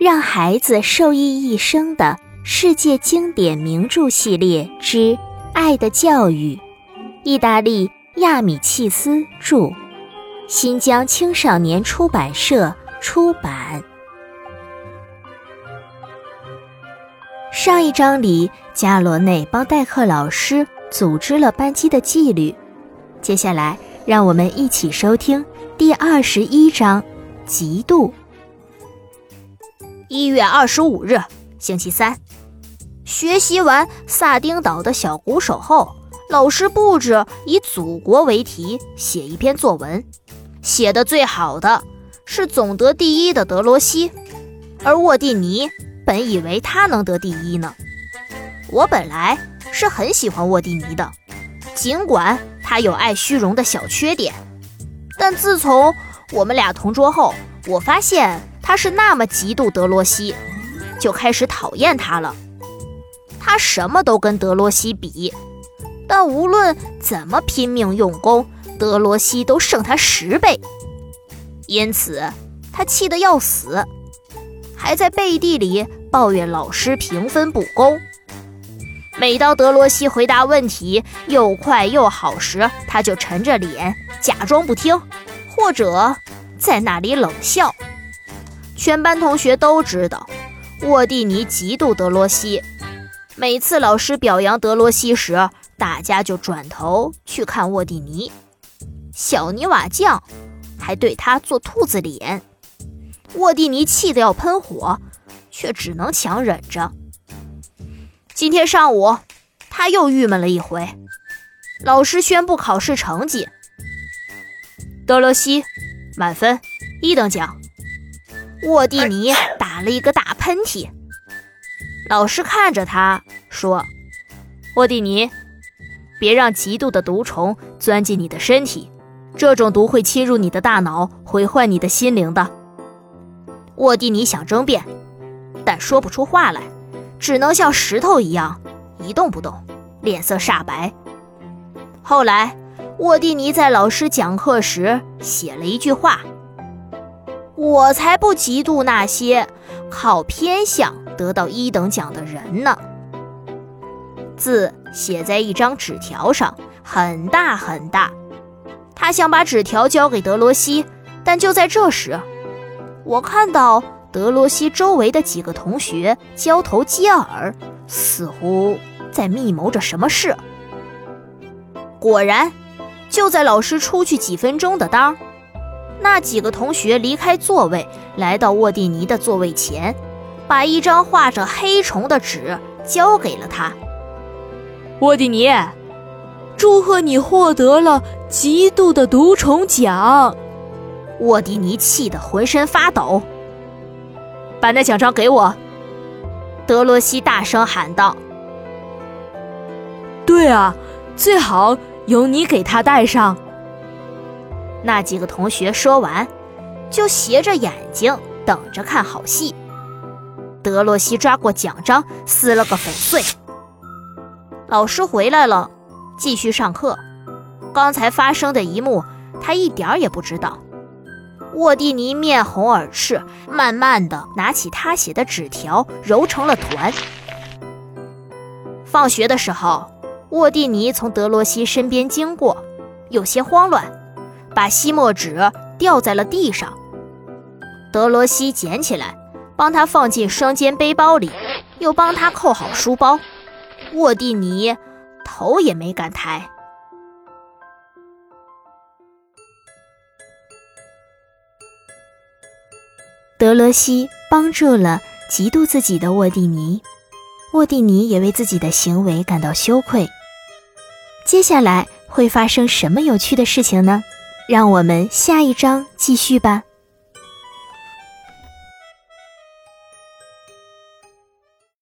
让孩子受益一生的世界经典名著系列之《爱的教育》，意大利亚米契斯著，新疆青少年出版社出版。上一章里，加罗内帮代课老师组织了班级的纪律。接下来，让我们一起收听第二十一章：嫉妒。一月二十五日，星期三，学习完萨丁岛的小鼓手后，老师布置以祖国为题写一篇作文。写的最好的是总得第一的德罗西，而沃蒂尼本以为他能得第一呢。我本来是很喜欢沃蒂尼的，尽管他有爱虚荣的小缺点，但自从我们俩同桌后，我发现。他是那么嫉妒德罗西，就开始讨厌他了。他什么都跟德罗西比，但无论怎么拼命用功，德罗西都胜他十倍。因此，他气得要死，还在背地里抱怨老师评分不公。每当德罗西回答问题又快又好时，他就沉着脸假装不听，或者在那里冷笑。全班同学都知道，沃蒂尼嫉妒德罗西。每次老师表扬德罗西时，大家就转头去看沃蒂尼。小泥瓦匠还对他做兔子脸。沃蒂尼气得要喷火，却只能强忍着。今天上午，他又郁闷了一回。老师宣布考试成绩：德罗西，满分，一等奖。沃蒂尼打了一个大喷嚏，老师看着他说：“沃蒂尼，别让极度的毒虫钻进你的身体，这种毒会侵入你的大脑，毁坏你的心灵的。”沃蒂尼想争辩，但说不出话来，只能像石头一样一动不动，脸色煞白。后来，沃蒂尼在老师讲课时写了一句话。我才不嫉妒那些靠偏向得到一等奖的人呢。字写在一张纸条上，很大很大。他想把纸条交给德罗西，但就在这时，我看到德罗西周围的几个同学交头接耳，似乎在密谋着什么事。果然，就在老师出去几分钟的当。那几个同学离开座位，来到沃蒂尼的座位前，把一张画着黑虫的纸交给了他。沃蒂尼，祝贺你获得了极度的毒虫奖！沃蒂尼气得浑身发抖。把那奖章给我！德罗西大声喊道。对啊，最好由你给他戴上。那几个同学说完，就斜着眼睛等着看好戏。德洛西抓过奖章，撕了个粉碎。老师回来了，继续上课。刚才发生的一幕，他一点儿也不知道。沃蒂尼面红耳赤，慢慢的拿起他写的纸条，揉成了团。放学的时候，沃蒂尼从德罗西身边经过，有些慌乱。把吸墨纸掉在了地上，德罗西捡起来，帮他放进双肩背包里，又帮他扣好书包。沃蒂尼头也没敢抬。德罗西帮助了嫉妒自己的沃蒂尼，沃蒂尼也为自己的行为感到羞愧。接下来会发生什么有趣的事情呢？让我们下一章继续吧。